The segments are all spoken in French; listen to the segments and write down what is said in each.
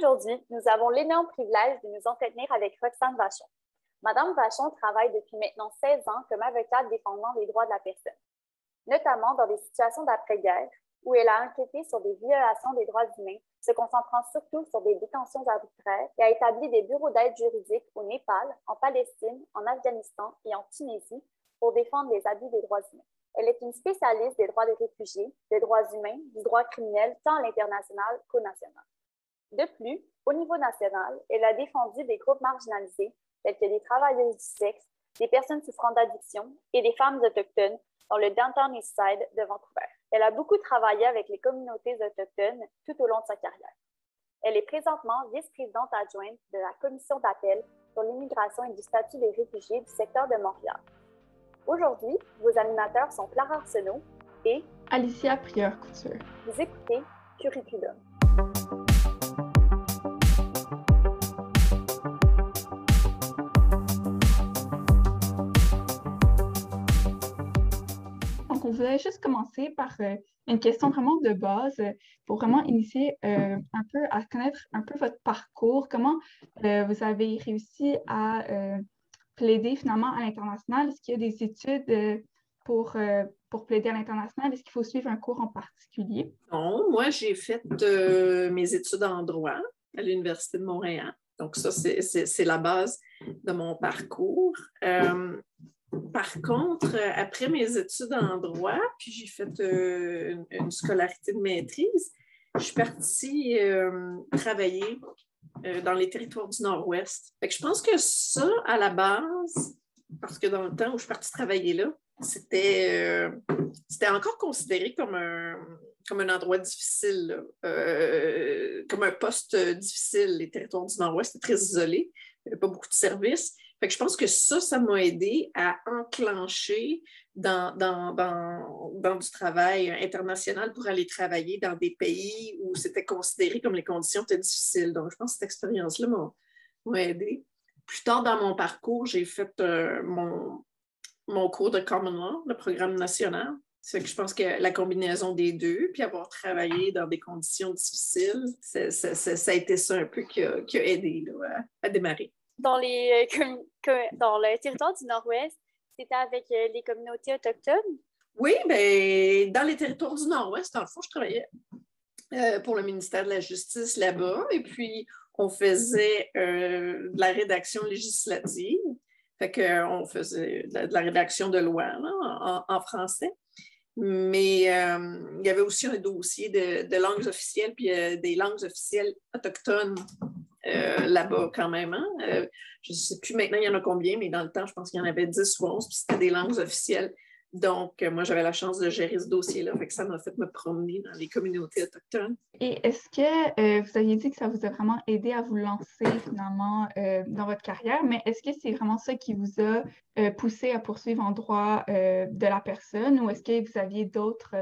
Aujourd'hui, nous avons l'énorme privilège de nous entretenir avec Roxane Vachon. Madame Vachon travaille depuis maintenant 16 ans comme avocate défendant les droits de la personne, notamment dans des situations d'après-guerre où elle a enquêté sur des violations des droits humains, se concentrant surtout sur des détentions arbitraires et a établi des bureaux d'aide juridique au Népal, en Palestine, en Afghanistan et en Tunisie pour défendre les abus des droits humains. Elle est une spécialiste des droits des réfugiés, des droits humains, du droit criminel tant à l'international qu'au national. De plus, au niveau national, elle a défendu des groupes marginalisés tels que des travailleuses du sexe, des personnes souffrant d'addiction et des femmes autochtones dans le Downtown East Side de Vancouver. Elle a beaucoup travaillé avec les communautés autochtones tout au long de sa carrière. Elle est présentement vice-présidente adjointe de la commission d'appel sur l'immigration et du statut des réfugiés du secteur de Montréal. Aujourd'hui, vos animateurs sont Clara Arsenault et Alicia Prieur-Couture. Vous écoutez Curriculum. On voulait juste commencer par euh, une question vraiment de base euh, pour vraiment initier euh, un peu à connaître un peu votre parcours, comment vous avez réussi à plaider finalement à l'international? Est-ce qu'il y a des études pour, pour plaider à l'international? Est-ce qu'il faut suivre un cours en particulier? Non, moi j'ai fait mes études en droit à l'Université de Montréal. Donc ça, c'est la base de mon parcours. Par contre, euh, après mes études en droit, puis j'ai fait euh, une, scolarité de maîtrise, je suis partie euh, travailler dans les territoires du Nord-Ouest. je pense que ça, à la base, parce que dans le temps où je suis partie travailler là, c'était encore considéré comme un, comme un endroit difficile, comme un poste difficile. Les territoires du Nord-Ouest, c'était très isolé. Il n'y avait pas beaucoup de services je pense que ça, ça m'a aidé à enclencher dans, du travail international pour aller travailler dans des pays où c'était considéré comme les conditions étaient difficiles. Donc, je pense que cette expérience-là m'a aidé. Plus tard dans mon parcours, j'ai fait euh, mon, cours de Common Law, le programme national. que je pense que la combinaison des deux, puis avoir travaillé dans des conditions difficiles, ça, a été ça un peu qui a, aidé à démarrer dans, les, euh, dans le territoire du Nord-Ouest, c'était avec euh, les communautés autochtones? Oui, bien, dans les territoires du Nord-Ouest, dans le fond, je travaillais euh, pour le ministère de la Justice là-bas. Et puis, on faisait de la rédaction législative. Fait qu'on faisait de la, rédaction de loi en, français. Mais il y avait aussi un dossier de, langues officielles, puis des langues officielles autochtones euh, là-bas quand même. Hein. Euh, je ne sais plus maintenant il y en a combien, mais dans le temps, je pense qu'il y en avait 10 ou 11, puis c'était des langues officielles. Donc, euh, moi, j'avais la chance de gérer ce dossier-là, fait que ça m'a fait me promener dans les communautés autochtones. Et est-ce que vous aviez dit que ça vous a vraiment aidé à vous lancer finalement dans votre carrière, mais est-ce que c'est vraiment ça qui vous a poussé à poursuivre en droit de la personne ou est-ce que vous aviez d'autres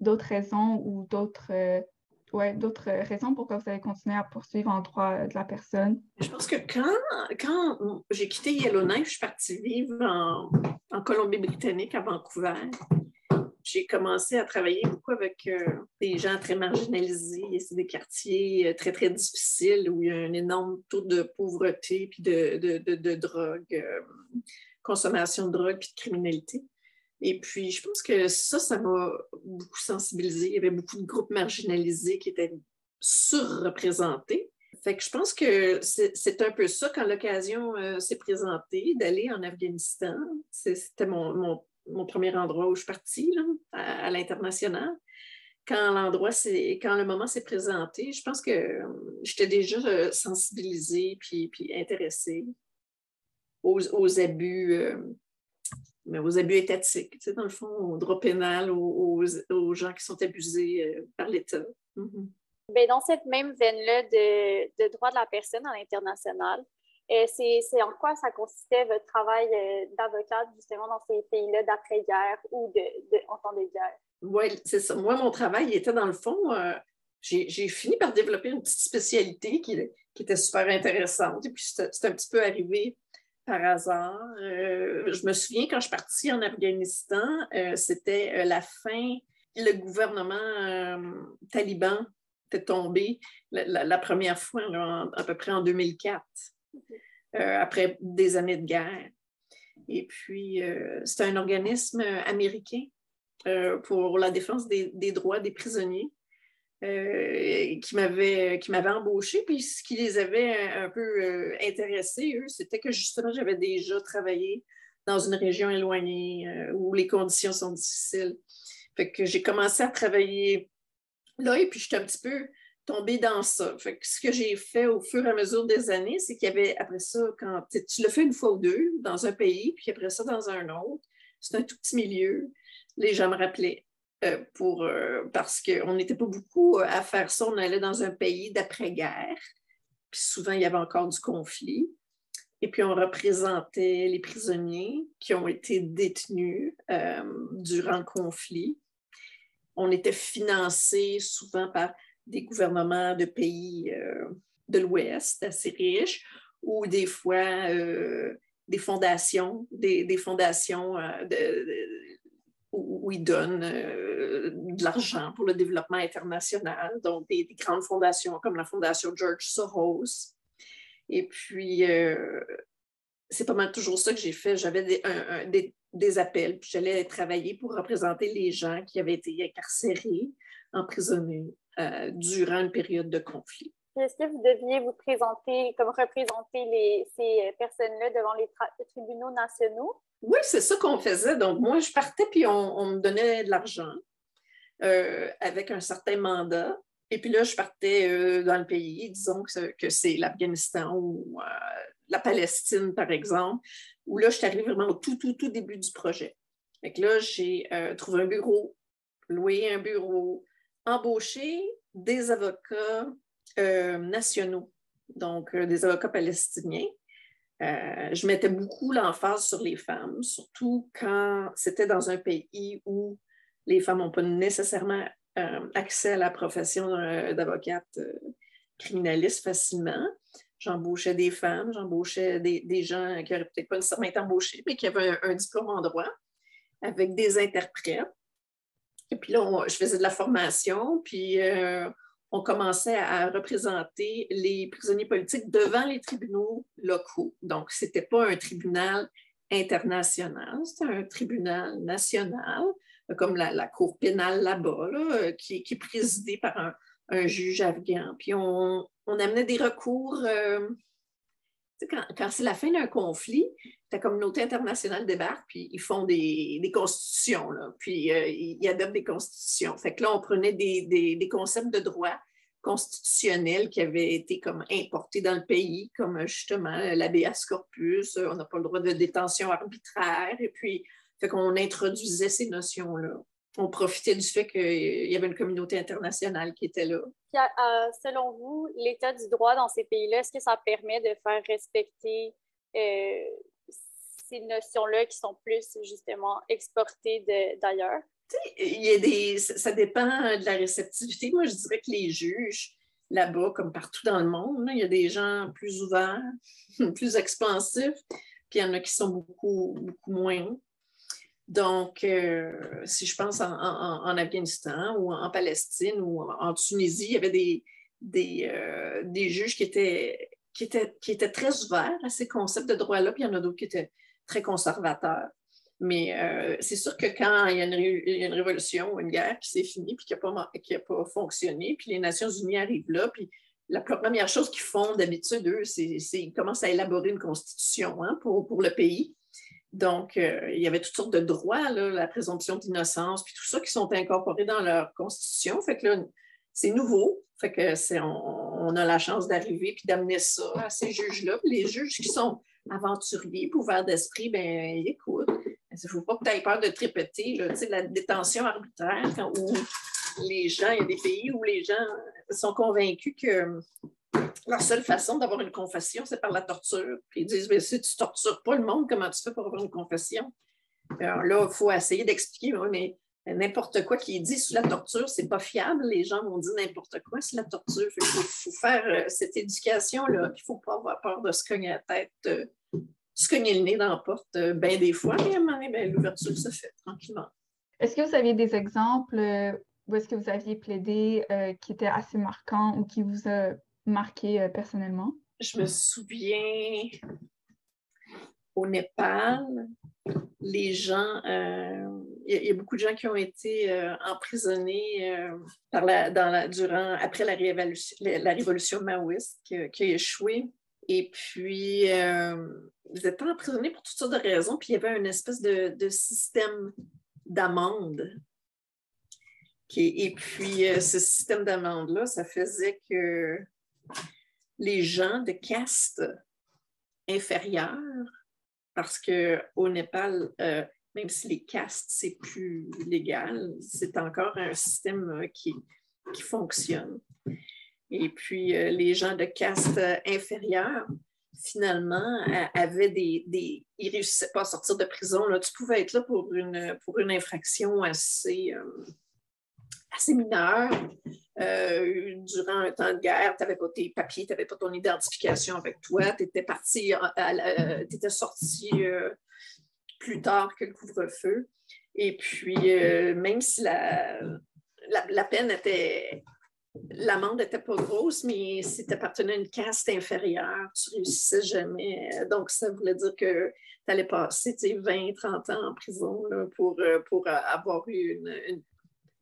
d'autres raisons ou d'autres ouais, d'autres raisons pourquoi vous avez continué à poursuivre en droit de la personne? Je pense que quand, quand j'ai quitté Yellowknife, je suis partie vivre en, en Colombie-Britannique, à Vancouver. J'ai commencé à travailler beaucoup avec euh, des gens très marginalisés. C'est des quartiers euh, très, très difficiles où il y a un énorme taux de pauvreté puis de, de, de, drogue, euh, consommation de drogue puis de criminalité. Et puis, je pense que ça, ça m'a beaucoup sensibilisé. Il y avait beaucoup de groupes marginalisés qui étaient surreprésentés. Fait que je pense que c'est un peu ça quand l'occasion euh, s'est présentée d'aller en Afghanistan. C'était mon, premier endroit où je suis partie, à, l'international. Quand l'endroit, quand le moment s'est présenté, je pense que euh, j'étais déjà euh, sensibilisée puis, puis intéressée aux, abus mais aux abus étatiques, tu sais, dans le fond, au droit pénal, aux, aux, gens qui sont abusés euh, par l'État. Mm dans cette même veine-là de, de, droit de la personne à l'international, euh, c'est en quoi ça consistait votre travail euh, d'avocat justement dans ces pays-là d'après-guerre ou de, de, en temps de guerre? Oui, c'est ça. Moi, mon travail était dans le fond, j'ai fini par développer une petite spécialité qui, qui était super intéressante. Et puis, c'est un petit peu arrivé par hasard. Euh, je me souviens quand je suis partie en Afghanistan, euh, c'était euh, la fin, le gouvernement taliban était tombé la, première fois, à peu près en 2004, euh, après des années de guerre. Et puis, c'est un organisme américain pour la défense des, droits des prisonniers qui m'avait embauché. Puis, ce qui les avait un, peu intéressés, eux, c'était que justement, j'avais déjà travaillé dans une région éloignée où les conditions sont difficiles. Fait que j'ai commencé à travailler là et puis j'étais un petit peu tombée dans ça. Fait que ce que j'ai fait au fur et à mesure des années, c'est qu'il y avait après ça, quand tu le fais une fois ou deux dans un pays, puis après ça dans un autre, c'est un tout petit milieu. Les gens me rappelaient euh, pour, euh, parce qu'on n'était pas beaucoup à faire ça. On allait dans un pays d'après-guerre, puis souvent il y avait encore du conflit. Et puis on représentait les prisonniers qui ont été détenus euh, durant le conflit on était financé souvent par des gouvernements de pays euh, de l'Ouest assez riches ou des fois euh, des fondations, des, fondations euh, où, ils donnent de l'argent pour le développement international, donc des, grandes fondations comme la Fondation George Soros. Et puis, c'est pas mal toujours ça que j'ai fait. J'avais des, des appels. Puis j'allais travailler pour représenter les gens qui avaient été incarcérés, emprisonnés euh, durant une période de conflit. Est-ce que vous deviez vous présenter, comme représenter les, ces personnes-là devant les, tribunaux nationaux? Oui, c'est ça qu'on faisait. Donc, moi, je partais puis on, me donnait de l'argent euh, avec un certain mandat. Et puis là, je partais euh, dans le pays, disons que, c'est l'Afghanistan ou la Palestine, par exemple, où là, je suis arrivée vraiment au tout, tout, tout début du projet. Fait que là, j'ai euh, trouvé un bureau, loué un bureau, embauché des avocats euh, nationaux, donc euh, des avocats palestiniens. Je mettais beaucoup l'emphase sur les femmes, surtout quand c'était dans un pays où les femmes n'ont pas nécessairement accès à la profession d'avocate criminaliste facilement. J'embauchais des femmes, j'embauchais des, gens qui n'auraient peut-être pas nécessairement été embauchés, mais qui avaient un, diplôme en droit avec des interprètes. Et puis là, je faisais de la formation, puis euh, on commençait à représenter les prisonniers politiques devant les tribunaux locaux. Donc, ce n'était pas un tribunal international, c'était un tribunal national, comme la, Cour pénale là-bas, qui, est présidée par un, juge afghan. Puis on, on amenait des recours. Euh, quand, c'est la fin d'un conflit, la communauté internationale débarque, puis ils font des, constitutions, puis euh, ils adoptent des constitutions. Fait que là, on prenait des, concepts de droit constitutionnels qui avaient été comme importés dans le pays, comme justement l'habeas corpus, on n'a pas le droit de détention arbitraire, et puis fait qu'on introduisait ces notions-là on profitait du fait qu'il y avait une communauté internationale qui était là. Euh, selon vous, l'état du droit dans ces pays-là, est-ce que ça permet de faire respecter euh, ces notions-là qui sont plus justement exportées d'ailleurs? Il y a des, ça dépend de la réceptivité. Moi, je dirais que les juges, là-bas, comme partout dans le monde, il y a des gens plus ouverts, plus expansifs, puis il y en a qui sont beaucoup, beaucoup moins. Donc, euh, si je pense en, Afghanistan ou en Palestine ou en, Tunisie, il y avait des, euh, juges qui étaient, très ouverts à ces concepts de droit-là, puis il y en a d'autres qui étaient très conservateurs. Mais euh, c'est sûr que quand il y, a une, révolution ou une guerre qui s'est finie puis qui n'a pas, pas fonctionné, puis les Nations unies arrivent là, puis la première chose qu'ils font d'habitude, eux, c'est qu'ils commencent à élaborer une constitution hein, pour, le pays. Donc, euh, il y avait toutes sortes de droits, la présomption d'innocence, puis tout ça qui sont incorporés dans leur constitution. Fait là, c'est nouveau. Fait on, a la chance d'arriver puis d'amener ça à ces juges-là. Les juges qui sont aventuriers, ouverts d'esprit, ben écoute, il ne faut pas que tu aies peur de tripoter. Là, la détention arbitraire, où les gens, il y a des pays où les gens sont convaincus que leur seule façon d'avoir une confession, c'est par la torture. Puis ils disent, mais si tu ne tortures pas le monde, comment tu fais pour avoir une confession? Alors là, il faut essayer d'expliquer, mais n'importe quoi qui est dit sous la torture, c'est pas fiable. Les gens vont dire n'importe quoi sous la torture. Il faut, faire euh, cette éducation-là. Il ne faut pas avoir peur de se cogner la tête, euh, se cogner le nez dans la porte euh, bien des fois, ben, l'ouverture se fait tranquillement. Est-ce que vous aviez des exemples où est-ce que vous aviez plaidé qui était assez marquant ou qui vous a marqué personnellement? Je me souviens au Népal, les gens, il y, a beaucoup de gens qui ont été emprisonnés par la, durant, après la révolution, la, révolution maoïste qui, a échoué. Et puis, ils étaient emprisonnés pour toutes sortes de raisons. Puis, il y avait une espèce de, système d'amende. Et puis, euh, ce système d'amende-là, ça faisait que les gens de caste inférieure, parce qu'au Népal, euh, même si les castes, c'est plus légal, c'est encore un système euh, qui, fonctionne. Et puis, les gens de caste inférieure, finalement, avait des, des ils ne réussissaient pas à sortir de prison. Là. Tu pouvais être là pour une, infraction assez, euh, assez mineure. Euh, durant un temps de guerre, tu n'avais pas tes papiers, tu n'avais pas ton identification avec toi, tu étais parti, euh, tu étais sorti plus tard que le couvre-feu. Et puis, même si la, la, peine était l'amende n'était pas grosse, mais si tu appartenais à une caste inférieure, tu réussissais jamais. Donc, ça voulait dire que tu allais passer 20, 30 ans en prison pour, euh, pour avoir, eu une,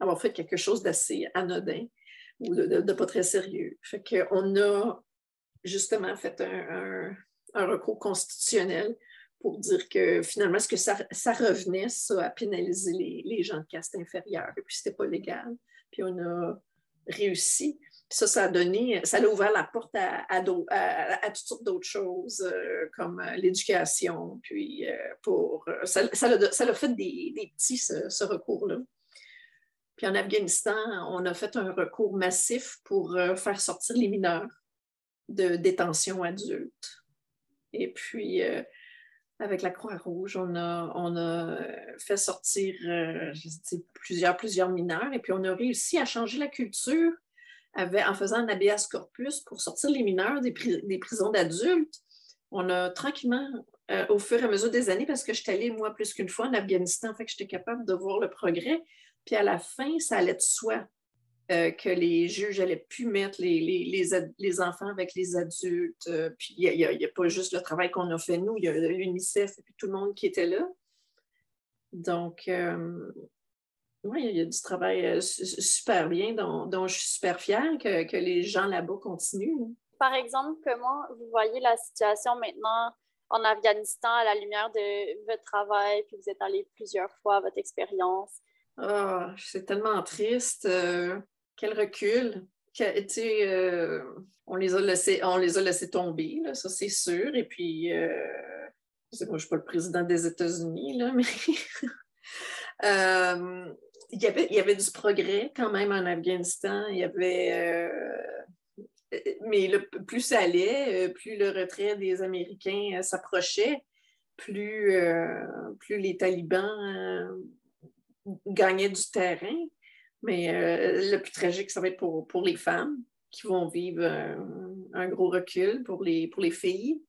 avoir fait quelque chose d'assez anodin ou de, pas très sérieux. Fait qu'on a justement fait un, recours constitutionnel pour dire que finalement, ce que ça, revenait, ça, à pénaliser les, gens de caste inférieure, et puis c'était pas légal. Puis on a réussi. ça, ça a donné, ça a ouvert la porte à, à, toutes sortes d'autres choses, euh, comme euh, l'éducation. Puis euh, pour ça, ça, a, fait des, petits, ce, recours-là. Puis en Afghanistan, on a fait un recours massif pour faire sortir les mineurs de détention adulte. Et puis, avec la Croix-Rouge, on a, on a fait sortir plusieurs, plusieurs mineurs et puis on a réussi à changer la culture en faisant un habeas corpus pour sortir les mineurs des, prisons d'adultes. On a tranquillement, euh, au fur et à mesure des années, parce que je suis allée, moi, plus qu'une fois en Afghanistan, fait que j'étais capable de voir le progrès. Puis à la fin, ça allait de soi. Euh, que les juges n'allaient plus mettre les, les, enfants avec les adultes. Euh, puis il n'y a, pas juste le travail qu'on a fait nous, il y a l'UNICEF et puis tout le monde qui était là. Donc, euh, oui, il y a du travail super bien dont, je suis super fière que, que les gens là-bas continuent. Par exemple, comment vous voyez la situation maintenant en Afghanistan à la lumière de votre travail, puis vous êtes allé plusieurs fois, votre expérience? Ah, c'est tellement triste quel recul. Euh, on, les a laissés, on les a laissés tomber, ça c'est sûr. Et puis, euh, je ne suis pas le président des États-Unis, mais euh, il, y avait, y avait du progrès quand même en Afghanistan. Il y avait. mais plus ça allait, plus le retrait des Américains s'approchait, plus, plus les talibans gagnaient du terrain. Mais euh, le plus tragique, ça va être pour, pour les femmes qui vont vivre un, gros recul pour les, pour les filles.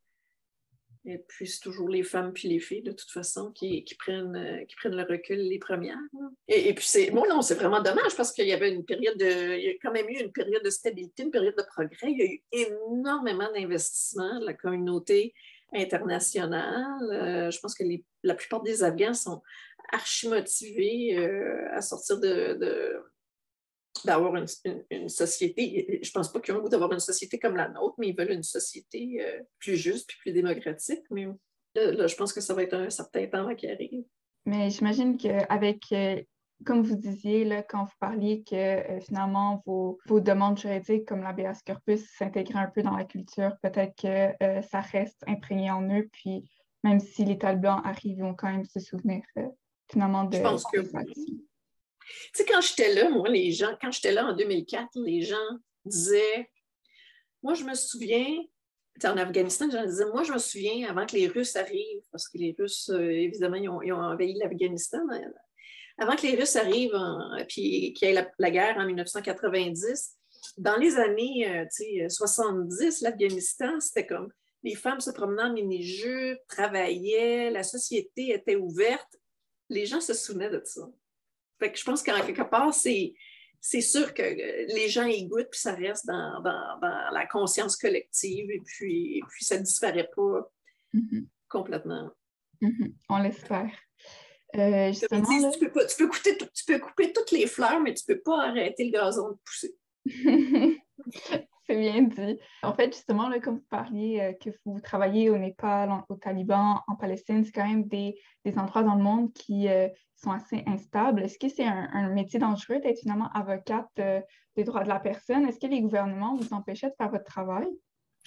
Et puis, c'est toujours les femmes puis les filles, de toute façon, qui, qui prennent, euh, qui prennent le recul les premières. Et, et, puis, c'est bon, non, c'est vraiment dommage parce qu'il y avait une période de. Il y a quand même eu une période de stabilité, une période de progrès. Il y a eu énormément d'investissements de la communauté internationale. Euh, je pense que la plupart des Afghans sont archi motivés euh, à sortir de, d'avoir une, société. Je ne pense pas qu'ils ont le goût d'avoir une société comme la nôtre, mais ils veulent une société euh, plus juste et plus démocratique. Mais là, je pense que ça va être un certain temps avant qu'il arrive. Mais j'imagine qu'avec, euh, comme vous disiez, là, quand vous parliez que finalement vos, vos, demandes juridiques comme l'ABS corpus s'intégraient un peu dans la culture, peut-être que ça reste imprégné en eux, puis même si les talibans arrivent, ils vont quand même se souvenir finalement de. Je pense que Tu sais, quand j'étais là, moi, les gens, quand j'étais là en 2004, les gens disaient Moi, je me souviens, en Afghanistan, les gens disaient Moi, je me souviens avant que les Russes arrivent, parce que les Russes, euh, évidemment, ils ont, envahi l'Afghanistan. Avant que les Russes arrivent, puis qu'il y ait la, guerre en 1990, dans les années 70, euh, l'Afghanistan, c'était comme les femmes se promenaient en mini-jupes, travaillaient, la société était ouverte les gens se souvenaient de ça. Fait que je pense qu'en quelque part, c'est, c'est sûr que les gens y goûtent, puis ça reste dans, la conscience collective, et puis, puis ça ne disparaît pas mm-hmm. complètement. Mm-hmm. On l'espère. Euh, tu, peux tu, peux couper toutes les fleurs, mais tu ne peux pas arrêter le gazon de pousser. C'est bien dit. En fait, justement, comme vous parliez euh, que vous travaillez au Népal, au Taliban, en Palestine, c'est quand même des, endroits dans le monde qui euh, sont assez instables. Est-ce que c'est un, métier dangereux d'être finalement avocate euh, des droits de la personne? Est-ce que les gouvernements vous empêchaient de faire votre travail?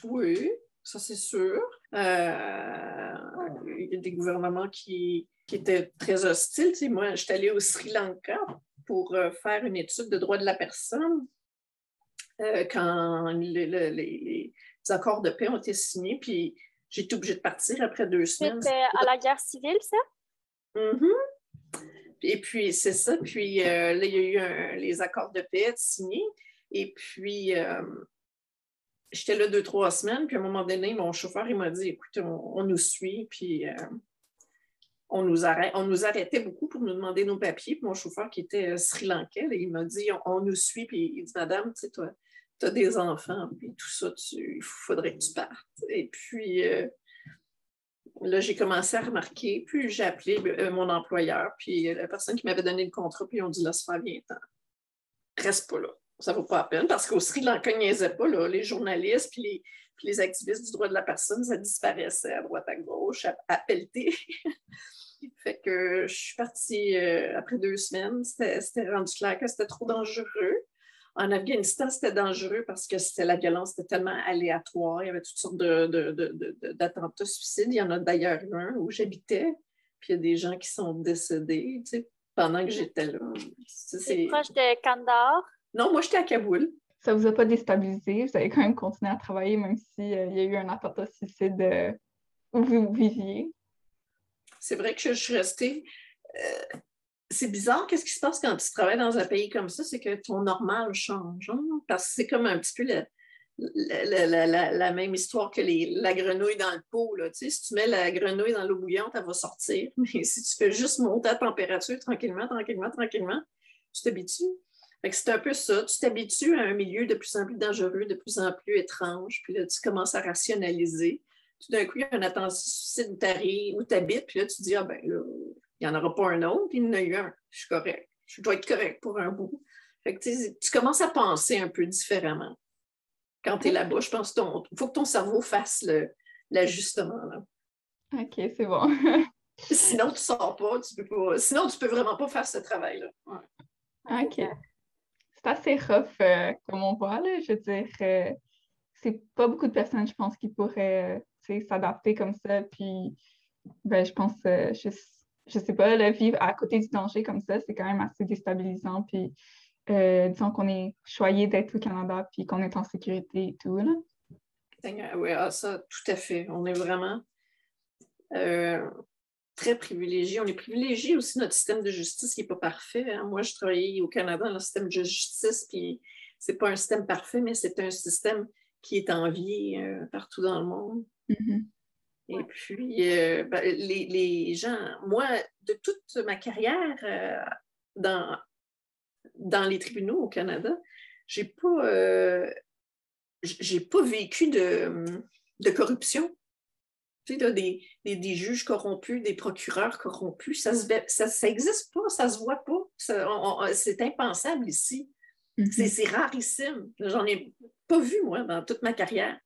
Oui, ça c'est sûr. il y a des gouvernements qui, qui étaient très hostiles. Moi, je suis allée au Sri Lanka pour faire une étude de droits de la personne euh, quand les, accords de paix ont été signés, puis j'ai été obligée de partir après deux semaines. C'était à la guerre civile, ça? Mm-hmm. Et puis, c'est ça. Puis euh, là, il y a eu les accords de paix signés. Et puis, euh, j'étais là deux, trois semaines. Puis à un moment donné, mon chauffeur, il m'a dit Écoute, on, nous suit. Puis on, nous arrête, on nous arrêtait beaucoup pour nous demander nos papiers. Puis mon chauffeur, qui était sri lankais, il m'a dit on, nous suit. Puis il dit Madame, tu sais, toi, tu as des enfants, puis tout ça, il faudrait que tu partes. Et puis, euh, là, j'ai commencé à remarquer, puis j'ai appelé euh, mon employeur, puis la personne qui m'avait donné le contrat, puis ils ont dit, là, ça fait bien temps. Reste pas là. Ça vaut pas la peine, parce qu'au Sri Lanka, ils niaisaient pas, les journalistes, puis les, activistes du droit de la personne, ça disparaissait à droite, à gauche, à, fait que je suis partie euh, après deux semaines. C'était rendu clair que c'était trop dangereux. En Afghanistan, c'était dangereux parce que c'était la violence était tellement aléatoire. Il y avait toutes sortes d'attentats suicides. Il y en a d'ailleurs un où j'habitais, puis il y a des gens qui sont décédés pendant que j'étais là. C'est proche de Kandahar? Non, moi, j'étais à Kaboul. Ça ne vous a pas déstabilisé? Vous avez quand même continué à travailler même s'il euh, y a eu un attentat suicide euh, où vous viviez? C'est vrai que je, suis restée. Euh, c'est bizarre, qu'est-ce qui se passe quand tu travailles dans un pays comme ça, c'est que ton normal change. Hein? Parce que c'est comme un petit peu la, même histoire que la grenouille dans le pot. Là. si tu mets la grenouille dans l'eau bouillante, elle va sortir. Mais si tu fais juste monter la température tranquillement, tranquillement, tranquillement, tu t'habitues. C'est un peu ça. Tu t'habitues à un milieu de plus en plus dangereux, de plus en plus étrange. Puis là, tu commences à rationaliser. Tout d'un coup, il y a un attention où tu habites, puis là, tu dis, ah ben là, il n'y en aura pas un autre, il y en a eu un. Je suis correct. Je dois être correct pour un bout. tu commences à penser un peu différemment. Quand tu es là-bas, je pense qu'il faut que ton cerveau fasse l'ajustement. OK, c'est bon. Sinon, tu ne sors pas, tu peux pas. Sinon, tu ne peux vraiment pas faire ce travail-là. OK. C'est assez rough, euh, comme on voit, là. Je veux dire, euh, c'est pas beaucoup de personnes, je pense, qui pourraient euh, s'adapter comme ça. Puis, ben, je pense, je je sais pas, le vivre à côté du danger comme ça, c'est quand même assez déstabilisant. Puis, euh, disons qu'on est choyé d'être au Canada, puis qu'on est en sécurité et tout. Là. Oui, ah, ça, tout à fait. On est vraiment euh, très privilégié. On est privilégié aussi notre système de justice qui n'est pas parfait. Hein. Moi, je travaillais au Canada dans le système de justice, puis c'est pas un système parfait, mais c'est un système qui est envié euh, partout dans le monde. Mm-hmm. Et puis, euh, ben, les, gens, moi, de toute ma carrière euh, dans, dans les tribunaux au Canada, j'ai pas, euh, j'ai pas vécu de, de corruption. Tu sais, des, des, juges corrompus, des procureurs corrompus, ça n'existe ça, ça pas, ça se voit pas. C'est impensable ici. Mm-hmm. C'est rarissime. J'en ai pas vu, moi, dans toute ma carrière.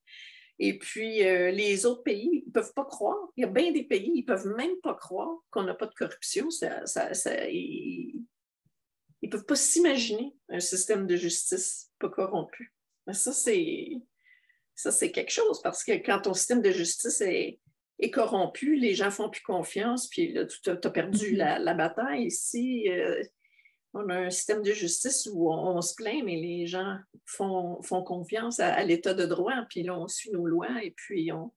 Et puis, euh, les autres pays, ils ne peuvent pas croire. Il y a bien des pays, ils ne peuvent même pas croire qu'on n'a pas de corruption. Ça, ils ne peuvent pas s'imaginer un système de justice pas corrompu. Mais ça, c'est, ça, c'est quelque chose parce que quand ton système de justice est, corrompu, les gens font plus confiance, puis là, tu as, perdu mm-hmm. la, bataille ici. Euh, on a un système de justice où on, se plaint, mais les gens font, font confiance à, l'état de droit, puis là, on suit nos lois et puis on,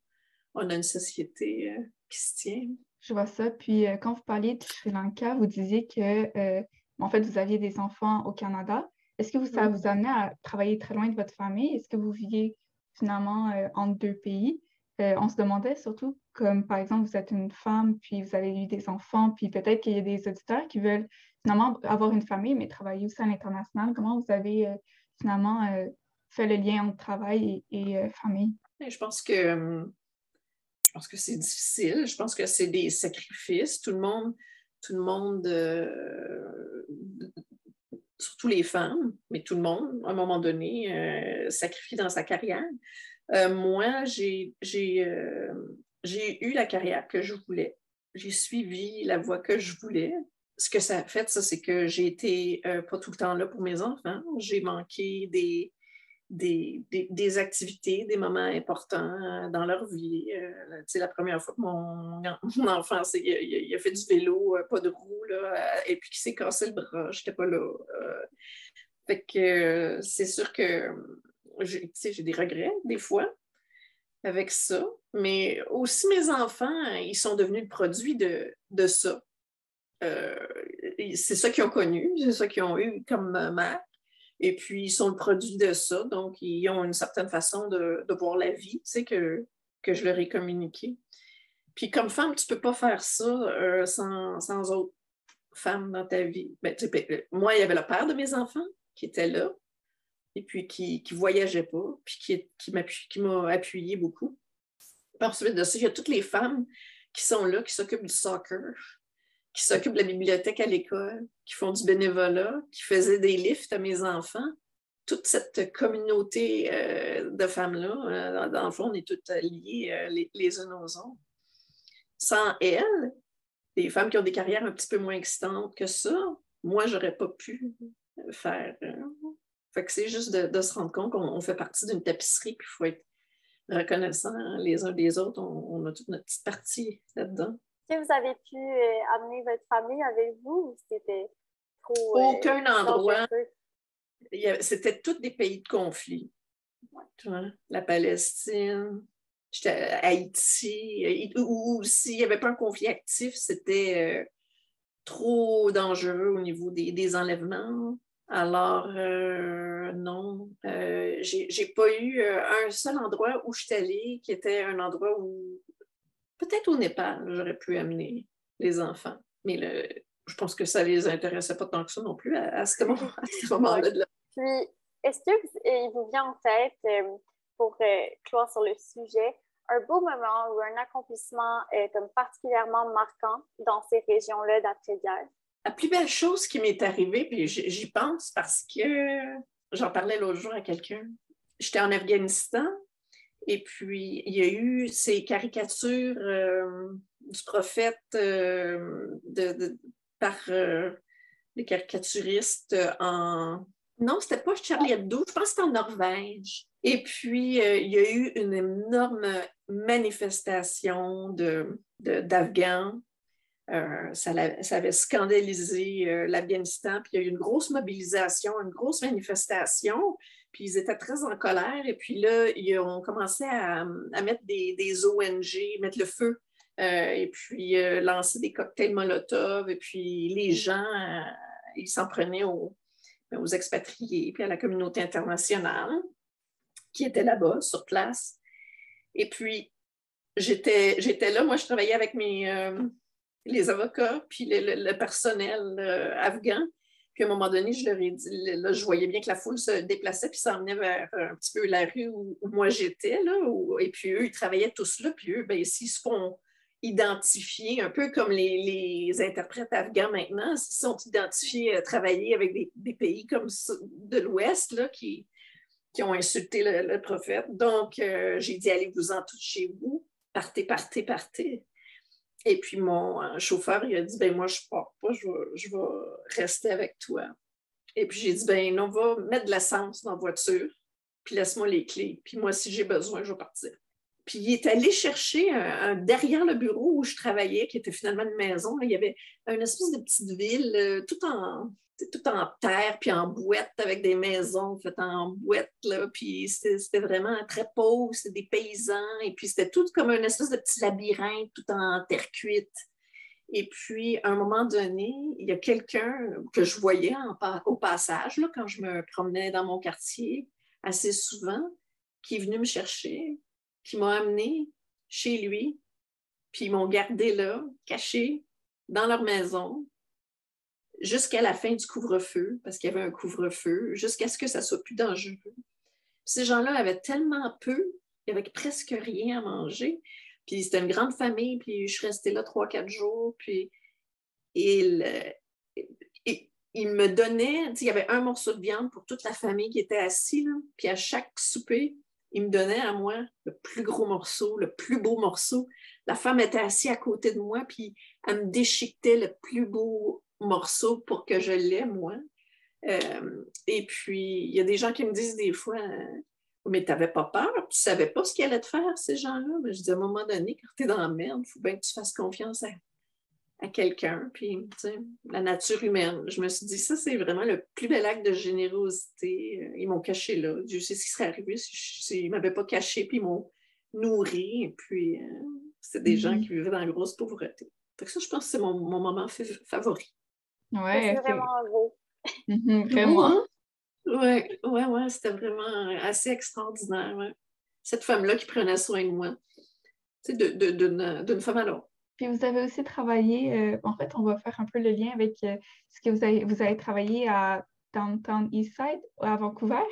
on a une société euh, qui se tient. Je vois ça. Puis euh, quand vous parliez de Sri Lanka, vous disiez que euh, en fait, vous aviez des enfants au Canada. Est-ce que vous, ça vous amenait à travailler très loin de votre famille? Est-ce que vous viviez finalement entre deux pays? on se demandait surtout, comme par exemple, vous êtes une femme, puis vous avez eu des enfants, puis peut-être qu'il y a des auditeurs qui veulent finalement avoir une famille, mais travailler aussi à l'international. Comment vous avez finalement fait le lien entre travail et, famille? Je pense que hum, je pense que c'est difficile. Je pense que c'est des sacrifices. Tout le monde, tout le monde, surtout les femmes, mais tout le monde, à un moment donné, sacrifie dans sa carrière. moi, j'ai eu la carrière que je voulais. J'ai suivi la voie que je voulais. Ce que ça a fait, ça, c'est que j'ai été euh, pas tout le temps là pour mes enfants. J'ai manqué des, des, des, activités, des moments importants dans leur vie. Euh, la première fois que mon, mon enfant il, a fait du vélo, euh, pas de roue, là, et puis qu'il s'est cassé le bras, je n'étais pas là. fait que c'est sûr que j'ai des regrets des fois, avec ça. Mais aussi, mes enfants, ils sont devenus le produit de, de ça. Euh, c'est ça qu'ils ont connu, c'est ça qu'ils ont eu comme mère. Et puis, ils sont le produit de ça. Donc, ils ont une certaine façon de, de voir la vie, tu sais, que, que je leur ai communiqué. Puis, comme femme, tu ne peux pas faire ça euh, sans, sans autres femmes dans ta vie. Ben, ben, moi, il y avait le père de mes enfants qui était là et puis qui ne voyageait pas, puis qui, qui m'a appuyé beaucoup. ensuite de ça, il y a toutes les femmes qui sont là, qui s'occupent du soccer, qui s'occupent de la bibliothèque à l'école, qui font du bénévolat, qui faisaient des lifts à mes enfants. Toute cette communauté euh, de femmes-là, euh, dans le fond, on est toutes liées euh, les, les unes aux autres. Sans elles, les femmes qui ont des carrières un petit peu moins excitantes que ça, moi, j'aurais pas pu faire fait que c'est juste de, se rendre compte qu'on fait partie d'une tapisserie, puis faut être reconnaissant les uns des autres. On, a toute notre petite partie là-dedans. Est-ce que vous avez pu euh, amener votre famille avec vous ou c'était trop. Euh, Aucun endroit. C'était tous des pays de conflit. La Palestine, Haïti, ou s'il n'y avait pas un conflit actif, c'était euh, trop dangereux au niveau des enlèvements. Alors, euh, non, euh, j'ai pas eu un seul endroit où je suis allée qui était un endroit où, peut-être au Népal, j'aurais pu amener les enfants. Mais le, je pense que ça les intéressait pas tant que ça non plus à, ce moment-là. Puis, est-ce qu'il vous vient en tête, pour clore sur le sujet, un beau moment ou un accomplissement comme particulièrement marquant dans ces régions-là d'après-guerre? la plus belle chose qui m'est arrivée, puis j'y pense parce que j'en parlais l'autre jour à quelqu'un. J'étais en Afghanistan et puis il y a eu ces caricatures euh, du prophète euh, de, par euh, les caricaturistes en. Non, c'était pas Charlie Hebdo, je pense que c'était en Norvège. Et puis, il y a eu une énorme manifestation d'Afghans euh, ça, avait scandalisé euh, l'Afghanistan, puis il y a eu une grosse mobilisation, une grosse manifestation, puis ils étaient très en colère, et puis là, ils ont commencé à, mettre des, ONG, mettre le feu, euh, et puis lancer des cocktails Molotov, et puis les gens, ils s'en prenaient aux, aux expatriés, puis à la communauté internationale qui était là-bas, sur place. Et puis, j'étais là, moi, je travaillais avec mes les avocats, puis le, personnel euh, afghan. Puis à un moment donné, je leur ai dit, là, je voyais bien que la foule se déplaçait puis s'emmenait vers euh, un petit peu la rue où, moi j'étais, là, et puis eux, ils travaillaient tous là, puis eux, bien, s'ils se font identifier, un peu comme les, interprètes afghans maintenant, s'ils sont identifiés à travailler avec des, pays comme de l'Ouest, là, qui, qui ont insulté le, prophète. Donc, euh, j'ai dit, allez-vous-en tous chez vous, partez, partez, partez. Et puis mon euh, chauffeur, il a dit, ben moi, je ne pars pas, je vais, rester avec toi. Et puis j'ai dit, ben on va mettre de l'essence dans la voiture, puis laisse-moi les clés. Puis moi, si j'ai besoin, je vais partir. Puis il est allé chercher un, derrière le bureau où je travaillais, qui était finalement une maison. il y avait une espèce de petite ville, euh, tout en, tout en terre, puis en boîte, avec des maisons faites en boîte, là, puis c'était vraiment très pauvre, c'était des paysans, et puis c'était tout comme une espèce de petit labyrinthe, tout en terre cuite. Et puis, à un moment donné, il y a quelqu'un que je voyais au passage, là, quand je me promenais dans mon quartier assez souvent, qui est venu me chercher, qui m'a amené chez lui, puis ils m'ont gardé là, caché, dans leur maison, jusqu'à la fin du couvre-feu, parce qu'il y avait un couvre-feu, jusqu'à ce que ça soit plus dangereux. Ces gens-là avaient tellement peu, avait presque rien à manger. Puis c'était une grande famille, puis je suis restée là trois, quatre jours, puis il, il me donnait, il y avait un morceau de viande pour toute la famille qui était assise, puis à chaque souper, il me donnait à moi le plus gros morceau, le plus beau morceau. La femme était assise à côté de moi, puis elle me déchiquetait le plus beau morceau pour que je l'aime, moi. Euh, et puis, il y a des gens qui me disent des fois, euh, mais tu n'avais pas peur, tu ne savais pas ce qu'ils allaient te faire, ces gens-là? Mais je dis, à un moment donné, quand tu es dans la merde, il faut bien que tu fasses confiance à, à quelqu'un. Puis, la nature humaine. Je me suis dit, ça, c'est vraiment le plus bel acte de générosité. Ils m'ont caché là. Dieu sait ce qui serait arrivé s'ils ne m'avaient pas caché, puis ils m'ont nourri. Et puis, euh, c'était des gens mm-hmm. qui vivaient dans la grosse pauvreté. Que ça, je pense que c'est mon, moment favori. Ouais, c'est vraiment beau. Mm-hmm, vraiment. Oui, ouais, ouais, c'était vraiment assez extraordinaire. Cette femme-là qui prenait soin de moi. Tu sais, d'une femme à l'autre. Puis vous avez aussi travaillé, euh, en fait, on va faire un peu le lien avec euh, ce que vous avez, vous avez travaillé à Downtown Eastside, à Vancouver.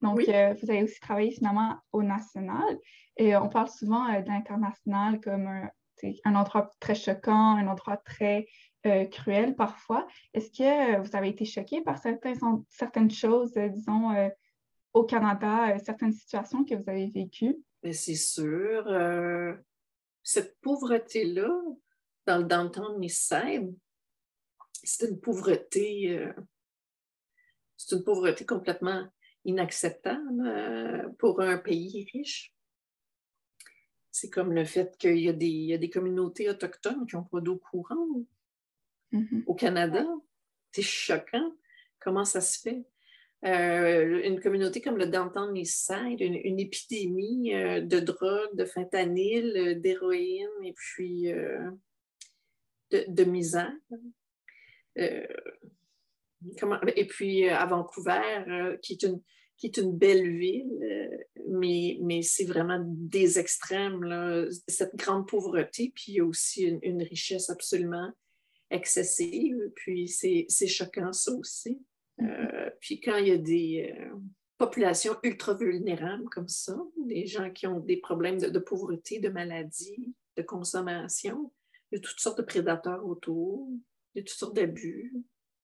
Donc, euh, vous avez aussi travaillé finalement au national. Et on parle souvent de l'international comme un, un, endroit très choquant, un endroit très cruel parfois. Est-ce que vous avez été choqué par certaines choses, disons, au Canada, certaines situations que vous avez vécues? C'est sûr cette pauvreté-là, dans le downtown Eastside, c'est une pauvreté, euh, c'est une pauvreté complètement inacceptable euh, pour un pays riche. C'est comme le fait qu'il y, y, a des communautés autochtones qui n'ont pas d'eau courante mm-hmm. au Canada. C'est choquant. Comment ça se fait? Euh, une communauté comme le Downtown Eastside, une, une épidémie euh, de drogue, de fentanyl, euh, d'héroïne et puis de, misère. et puis à Vancouver, qui, est une, qui est une belle ville, mais, mais c'est vraiment des extrêmes, cette grande pauvreté, puis il y a aussi une, une richesse absolument excessive, puis c'est choquant ça aussi. Euh, puis quand il y a des euh, populations ultra vulnérables comme ça, des gens qui ont des problèmes de, pauvreté, de maladie, de consommation, il y a toutes sortes de prédateurs autour, il y a toutes sortes d'abus.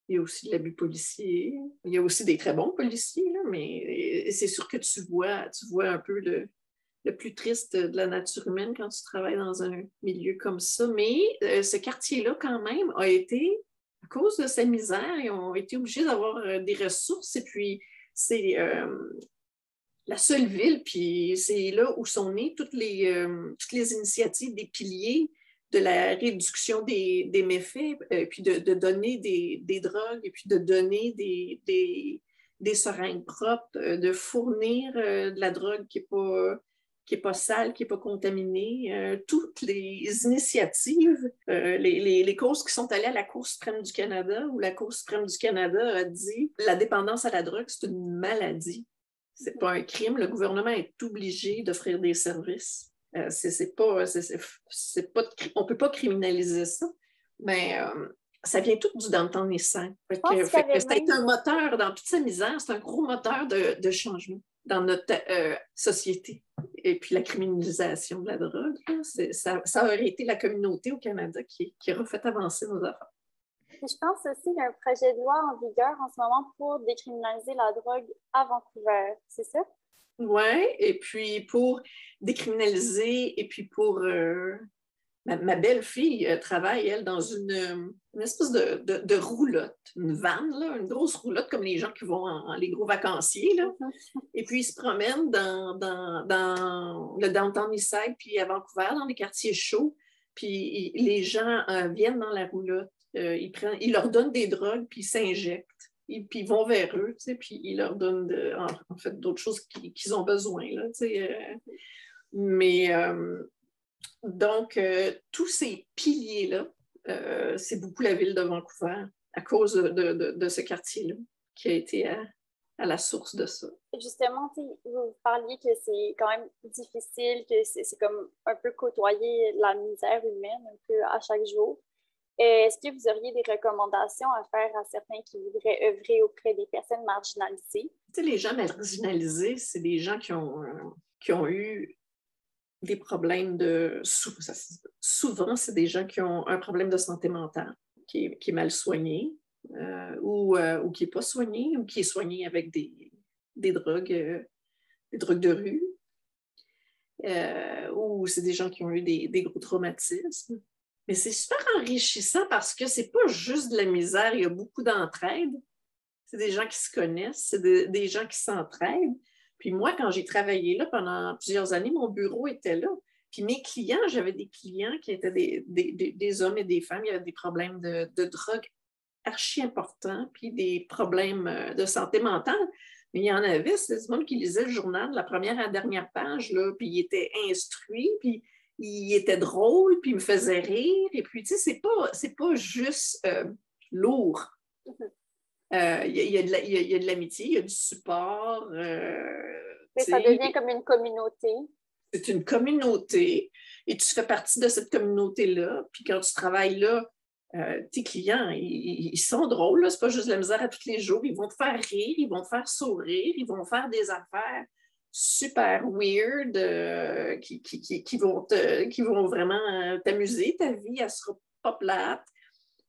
Il y a aussi de l'abus policier. Il y a aussi des très bons policiers, mais c'est sûr que tu vois, tu vois un peu le, le, plus triste de la nature humaine quand tu travailles dans un milieu comme ça. Mais euh, ce quartier-là, quand même, a été à cause de sa misère, ils ont été obligés d'avoir euh, des ressources. Et puis, c'est euh, la seule ville, puis c'est là où sont nées toutes les, toutes les initiatives des piliers de la réduction des, méfaits, puis de, donner des, drogues, et puis de donner des, des, seringues propres, de fournir de la drogue qui n'est pas qui n'est pas sale, qui n'est pas contaminée, euh, toutes les initiatives, euh, les, les, causes qui sont allées à la Cour suprême du Canada, où la Cour suprême du Canada a dit la dépendance à la drogue, c'est une maladie. C'est pas un crime. Le gouvernement est obligé d'offrir des services. Euh, c'est pas, c'est pas, on peut pas criminaliser ça, mais ça vient tout du downtown Nissan. C'est un moteur dans toute sa misère, c'est un gros moteur de, de changement dans notre société et puis la criminalisation de la drogue, ça, ça, aurait été la communauté au Canada qui, qui aurait fait avancer nos affaires. je pense aussi qu'il y a un projet de loi en vigueur en ce moment pour décriminaliser la drogue à Vancouver, c'est ça? Oui, et puis pour décriminaliser et puis pour euh, Ma, belle-fille euh, travaille, elle, dans une, espèce de, roulotte, une vanne, une grosse roulotte comme les gens qui vont en, les gros vacanciers. Là. Et puis, ils se promènent dans, dans, le downtown Eastside, puis à Vancouver, dans les quartiers chauds. Puis les gens euh, viennent dans la roulotte, euh, ils, prennent, ils leur donnent des drogues, puis ils s'injectent. Et, puis ils vont vers eux, tu sais, puis ils leur donnent en, fait d'autres choses qu'ils ont besoin. Là, tu sais, mais donc, euh, tous ces piliers-là, euh, c'est beaucoup la ville de Vancouver à cause de, ce quartier-là qui a été à, la source de ça. Justement, vous parliez que c'est quand même difficile, que c'est comme un peu côtoyer la misère humaine un peu à chaque jour. Est-ce que vous auriez des recommandations à faire à certains qui voudraient œuvrer auprès des personnes marginalisées? Tu sais, les gens marginalisés, c'est des gens qui ont, qui ont eu des problèmes de... Souvent, c'est des gens qui ont un problème de santé mentale qui est, mal soigné euh, ou, euh, ou, qui n'est pas soigné ou qui est soigné avec des, des drogues, euh, des drogues de rue. ou c'est des gens qui ont eu des gros traumatismes. Mais c'est super enrichissant parce que c'est pas juste de la misère, il y a beaucoup d'entraide. C'est des gens qui se connaissent, c'est des gens qui s'entraident. Puis moi, quand j'ai travaillé là pendant plusieurs années, mon bureau était là. Puis mes clients, j'avais des clients qui étaient des, des, hommes et des femmes, il y avait des problèmes de, de drogue archi importants, puis des problèmes euh, de santé mentale. Mais il y en avait, c'est du monde qui lisait le journal de la première à la dernière page, là, puis il était instruit, puis il était drôle, puis il me faisait rire. Et puis, tu sais, c'est pas, pas juste euh, lourd. Euh, il y, a, de l'amitié, il y a du support. Mais ça devient comme une communauté c'est une communauté et tu fais partie de cette communauté-là. Puis quand tu travailles là, euh, tes clients, ils, sont drôles, c'est pas juste la misère à tous les jours. Ils vont te faire rire, ils vont te faire sourire, ils vont faire des affaires super weird euh, qui, qui, vont qui vont vraiment euh, t'amuser. Ta vie, elle sera pas plate.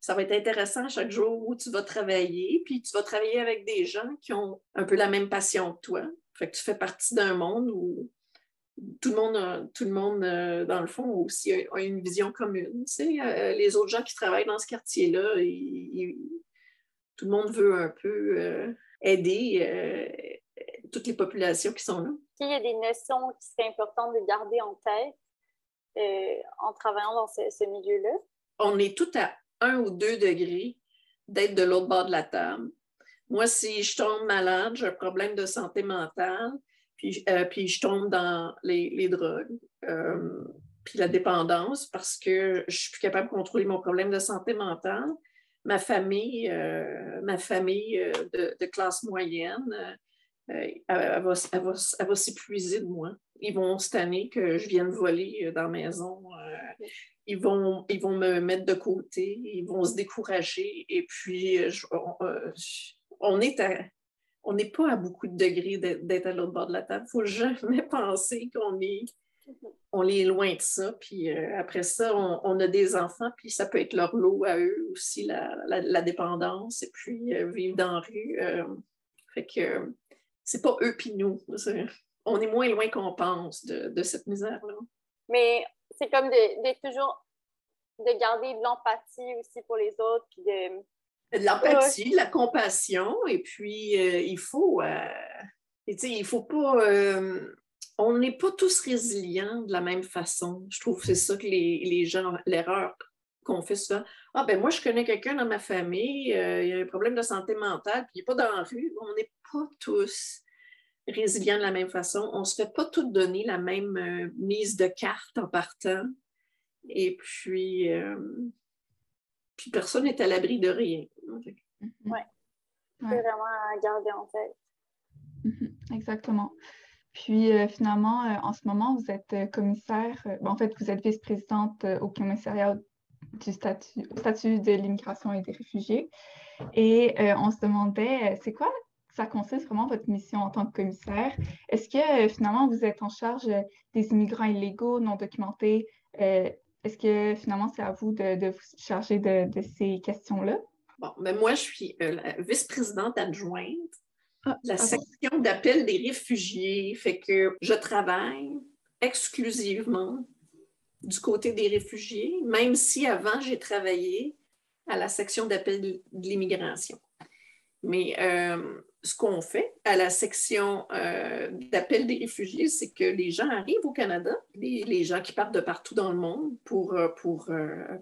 Ça va être intéressant chaque jour où tu vas travailler, puis tu vas travailler avec des gens qui ont un peu la même passion que toi. Fait que tu fais partie d'un monde où tout le monde, tout le monde euh, dans le fond, aussi a, une vision commune. Euh, les autres gens qui travaillent dans ce quartier-là, tout le monde veut un peu euh, aider toutes les populations qui sont là. Il y a des notions qui seraient importantes de garder en tête en travaillant dans ce, milieu-là. On est tout à un ou deux degrés d'être de l'autre bord de la table. Moi, si je tombe malade, j'ai un problème de santé mentale, euh, puis, je tombe dans les, drogues, euh, puis la dépendance parce que je suis plus capable de contrôler mon problème de santé mentale. Ma famille, euh, ma famille de, classe moyenne, elle, va, s'épuiser de moi. Ils vont cette année que je vienne voler dans la maison. ils, vont, ils vont me mettre de côté, ils vont se décourager. Et puis, on, est à, on n'est pas à beaucoup de degrés d'être à l'autre bord de la table. Il ne faut jamais penser qu'on est, on est loin de ça. Puis euh, après ça, on, a des enfants, puis ça peut être leur lot à eux aussi, la, dépendance, et puis euh, vivre dans la rue. Euh, fait que c'est pas eux puis nous. on est moins loin qu'on pense de, cette misère-là. Mais c'est comme de, toujours de garder de l'empathie aussi pour les autres, puis de de l'empathie, de la compassion, et puis euh, il faut, euh, il faut pas, euh, on n'est pas tous résilients de la même façon. Je trouve que c'est ça que les, gens, l'erreur qu'on fait souvent. Ah ben moi, je connais quelqu'un dans ma famille, il a un problème de santé mentale, puis il n'est pas dans la rue. On n'est pas tous résilients de la même façon. On ne se fait pas tout donner la même mise de carte en partant. Et puis, puis personne n'est à l'abri de rien. Oui. C'est vraiment à garder en tête. Mhm. Exactement. Puis euh, finalement, euh, en ce moment, vous êtes euh, commissaire, en fait, vous êtes vice-présidente au commissariat du statut, statut de l'immigration et des réfugiés. Et on se demandait, c'est quoi ça consiste vraiment votre mission en tant que commissaire? Est-ce que finalement vous êtes en charge des immigrants illégaux, non documentés? Est-ce que finalement c'est à vous de, vous charger de, de ces questions-là? Bon, mais moi, je suis euh, vice-présidente adjointe ah, la section d'appel des réfugiés. Fait que je travaille exclusivement du côté des réfugiés, même si avant, j'ai travaillé à la section d'appel de l'immigration. Mais euh, ce qu'on fait à la section euh, d'appel des réfugiés, c'est que les gens arrivent au Canada, les, gens qui partent de partout dans le monde pour, euh, pour,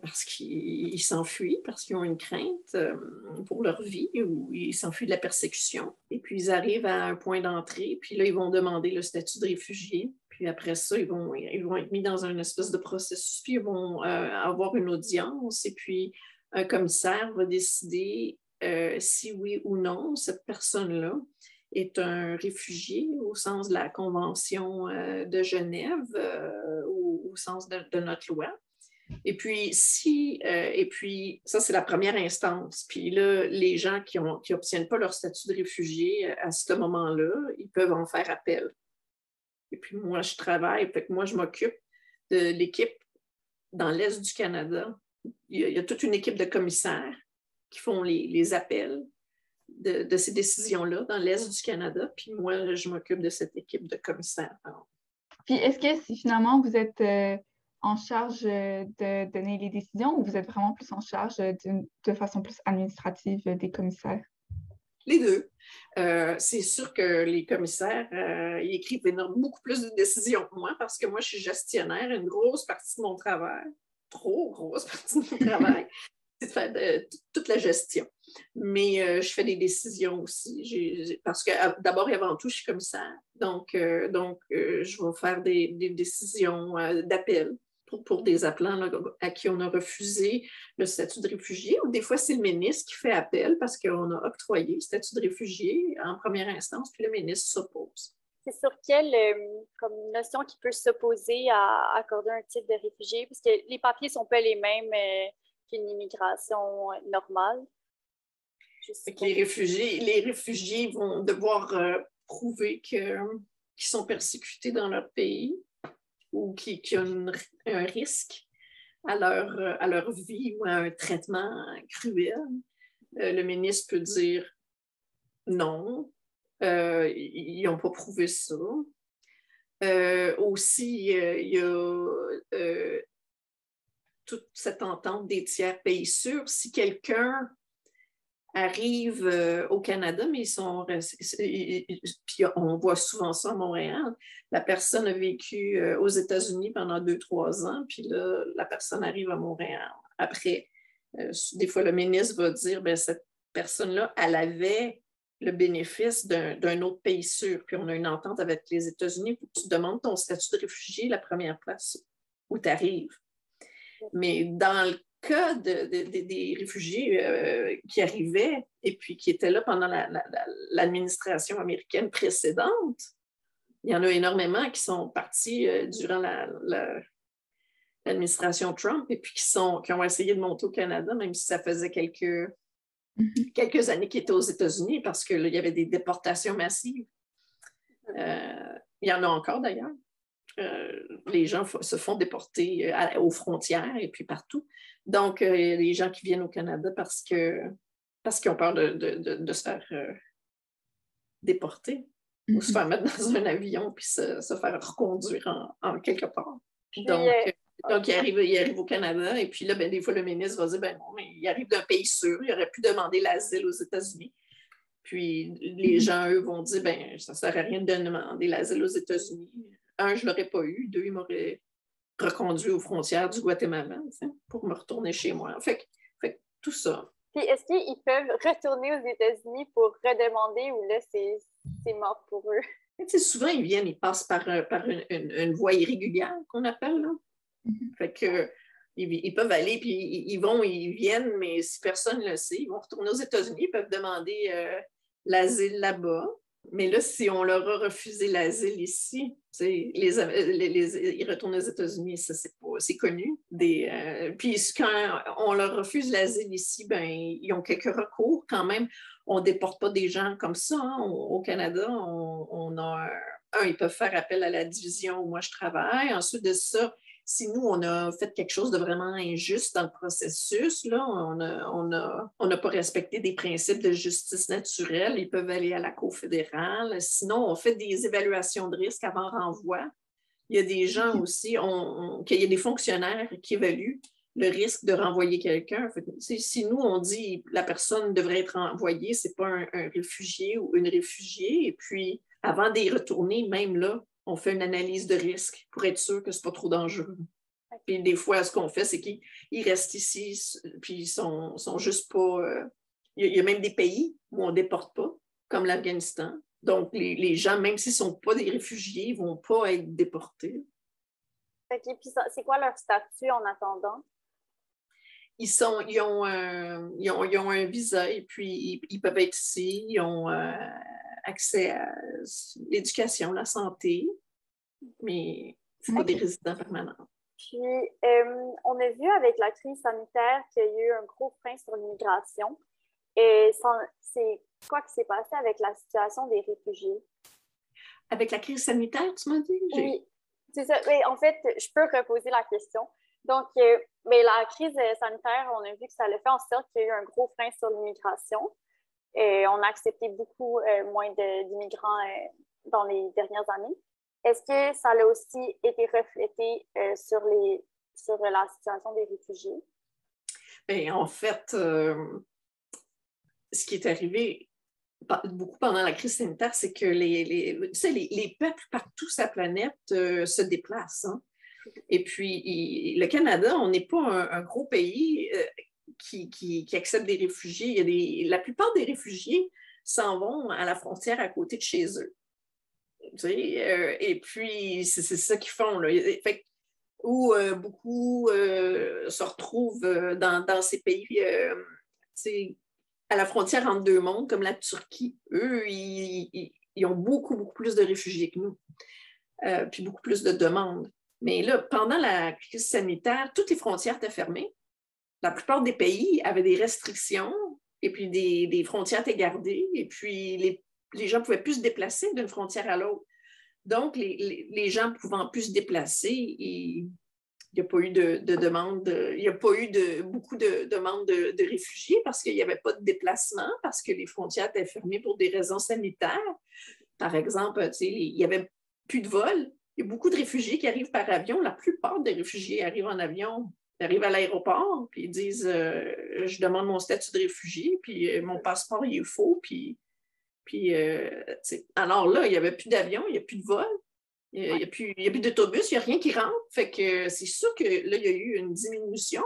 parce qu'ils s'enfuient, parce qu'ils ont une crainte pour leur vie ou ils s'enfuient de la persécution. Et puis ils arrivent à un point d'entrée, puis là, ils vont demander le statut de réfugié. Puis après ça, ils vont, être mis dans un espèce de processus, puis ils vont avoir une audience, et puis un commissaire va décider euh, si oui ou non cette personne-là est un réfugié au sens de la Convention euh, de Genève ou euh, au sens de, notre loi. Et puis, si, euh, et puis, ça, c'est la première instance. Puis là, les gens qui n'obtiennent pas leur statut de réfugié à ce moment-là, ils peuvent en faire appel. Et puis, moi, je travaille, fait que moi, je m'occupe de l'équipe dans l'Est du Canada. Il y, a, toute une équipe de commissaires qui font les, appels de, ces décisions-là dans l'Est du Canada. Puis moi, je m'occupe de cette équipe de commissaires. Puis est-ce que si finalement vous êtes euh, en charge euh, de donner les décisions ou vous êtes vraiment plus en charge de, façon plus administrative des commissaires? Les deux. Euh, c'est sûr que les commissaires, ils écrivent beaucoup plus de décisions que moi parce que moi, je suis gestionnaire. Une grosse partie de mon travail, trop grosse partie de mon travail, c'est de faire toute la gestion. Mais je fais des décisions aussi parce que d'abord et avant tout, je suis commissaire. Donc, je vais faire des décisions d'appel pour, des appelants à qui on a refusé le statut de réfugié, ou des fois, c'est le ministre qui fait appel parce qu'on a octroyé le statut de réfugié en première instance, puis le ministre s'oppose. C'est sur quelle euh, comme notion qui peut s'opposer à accorder un titre de réfugié, puisque les papiers ne sont pas les mêmes euh, qu'une immigration normale? Les réfugiés, les réfugiés vont devoir euh, prouver qu'ils sont persécutés dans leur pays ou qui, ont un risque à leur, à leur vie ou à un traitement cruel, euh, le ministre peut dire non, euh, ils n'ont pas prouvé ça. Euh, aussi, il y a toute cette entente des tiers pays sûrs. Si quelqu'un arrivent euh, au Canada, mais ils sont. Puis on voit souvent ça à Montréal. La personne a vécu euh, aux États-Unis pendant deux, trois ans, puis là, la personne arrive à Montréal. Après, euh, des fois, le ministre va dire ben cette personne-là, elle avait le bénéfice d'un autre pays sûr, puis on a une entente avec les États-Unis pour que tu demandes ton statut de réfugié la première place où tu arrives. Mais dans le cas des réfugiés euh, qui arrivaient et puis qui étaient là pendant l'administration américaine précédente. Il y en a énormément qui sont partis euh, durant l'administration Trump et puis qui, sont, qui ont essayé de monter au Canada, même si ça faisait quelques, mm-hmm. quelques années qu'ils étaient aux États-Unis parce qu'il y avait des déportations massives. Euh, il y en a encore d'ailleurs. Les gens se font déporter aux frontières et puis partout. Donc, euh, il y a des gens qui viennent au Canada parce que parce qu'ils ont peur de, se faire euh, déporter ou se mhm. faire mettre dans un avion puis se, faire reconduire en, quelque part. donc, euh, donc il, arrive, il arrive au Canada et puis là, ben, des fois, le ministre va dire ben non, mais il arrive d'un pays sûr, il aurait pu demander l'asile aux États-Unis. Puis les mhm. gens, eux, vont dire ben ça ne sert à rien de demander l'asile aux États-Unis. Un, je ne l'aurais pas eu. Deux, il m'aurait reconduit aux frontières du Guatemala pour me retourner chez moi. Fait, fait tout ça. Puis est-ce qu'ils peuvent retourner aux États-Unis pour redemander ou là, c'est mort pour eux? souvent, ils viennent, ils passent par, par une, une, voie irrégulière qu'on appelle. Là. Mm-hmm. Fait que, ils, peuvent aller, puis ils, vont, ils viennent, mais si personne ne le sait, ils vont retourner aux États-Unis, ils peuvent demander euh, l'asile là-bas. Mais là, si on leur a refusé l'asile ici, les, ils retournent aux États-Unis, ça, c'est connu. Euh, puis quand on leur refuse l'asile ici, ben, ils ont quelques recours quand même. On ne déporte pas des gens comme ça. Hein. au Canada, on a un, ils peuvent faire appel à la division où moi je travaille. Ensuite de ça, si nous, on a fait quelque chose de vraiment injuste dans le processus, là, on n'a on a, pas respecté des principes de justice naturelle, ils peuvent aller à la Cour fédérale. Sinon, on fait des évaluations de risque avant renvoi. Il y a des gens aussi, on, il y a des fonctionnaires qui évaluent le risque de renvoyer quelqu'un. Si nous, on dit la personne devrait être renvoyée, ce n'est pas un, un, réfugié ou une réfugiée, et puis avant d'y retourner, même là, on fait une analyse de risque pour être sûr que ce n'est pas trop dangereux. Puis des fois, ce qu'on fait, c'est qu'ils restent ici, puis ils sont, sont juste pas. Euh, il y, a même des pays où on ne déporte pas, comme l'Afghanistan. Donc, les, gens, même s'ils ne sont pas des réfugiés, ne vont pas être déportés. c'est quoi leur statut en attendant? Ils, sont, ils, ont, ils, ont, un visa et puis ils, peuvent être ici. Ils ont, euh, accès à l'éducation, la santé, mais ce pas des résidents permanents. Puis, euh, on a vu avec la crise sanitaire qu'il y a eu un gros frein sur l'immigration. Et c'est quoi qui s'est passé avec la situation des réfugiés? Avec la crise sanitaire, tu m'as dit? Oui, c'est ça. Mais en fait, je peux reposer la question. Donc, euh, mais la crise sanitaire, on a vu que ça a fait en sorte qu'il y a eu un gros frein sur l'immigration. Et on a accepté beaucoup euh, moins d'immigrants dans les dernières années. Est-ce que ça a aussi été reflété euh, sur, les, sur la situation des réfugiés? Bien, en fait, euh, ce qui est arrivé beaucoup pendant la crise sanitaire, c'est que les, les, les, peuples partout sur la planète euh, se déplacent. Hein. Et puis, le Canada, on n'est pas un, gros pays qui, qui, qui, accepte des réfugiés. Il y a des, la plupart des réfugiés s'en vont à la frontière à côté de chez eux. Euh, et puis, c'est ça qu'ils font. Là. Fait, où euh, beaucoup euh, se retrouvent dans, ces pays à la frontière entre deux mondes, comme la Turquie. Eux, ils ont beaucoup, beaucoup plus de réfugiés que nous, puis beaucoup plus de demandes. Mais là, pendant la crise sanitaire, toutes les frontières étaient fermées. La plupart des pays avaient des restrictions et puis des, frontières étaient gardées. Et puis les gens ne pouvaient plus se déplacer d'une frontière à l'autre. Donc, les, gens pouvant plus se déplacer, il n'y a pas eu de, demande, il n'y a pas eu beaucoup de demandes de, réfugiés parce qu'il n'y avait pas de déplacement, parce que les frontières étaient fermées pour des raisons sanitaires. Par exemple, il n'y avait plus de vol. Il y a beaucoup de réfugiés qui arrivent par avion. La plupart des réfugiés arrivent en avion, arrivent à l'aéroport, puis ils disent euh, Je demande mon statut de réfugié, puis euh, mon passeport il est faux, puis puis, euh, alors là, il n'y avait plus d'avion, il n'y a plus de vol, il n'y a, plus, d'autobus, il n'y a rien qui rentre. Fait que c'est sûr que là, il y a eu une diminution.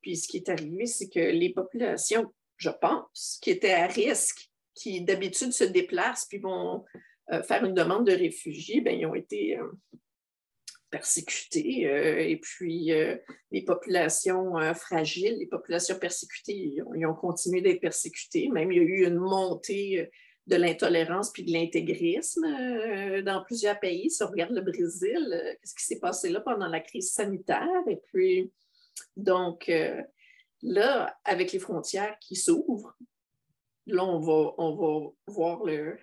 Puis ce qui est arrivé, c'est que les populations, je pense, qui étaient à risque, qui d'habitude se déplacent puis vont faire une demande de réfugiés, bien, ils ont été persécutés. et puis les populations fragiles, les populations persécutées, ils ont, continué d'être persécutées. Même il y a eu une montée de l'intolérance puis de l'intégrisme euh, dans plusieurs pays. Si on regarde le Brésil, euh, qu'est-ce qui s'est passé là pendant la crise sanitaire? Et puis, donc, euh, là, avec les frontières qui s'ouvrent, là, on va, on va voir le.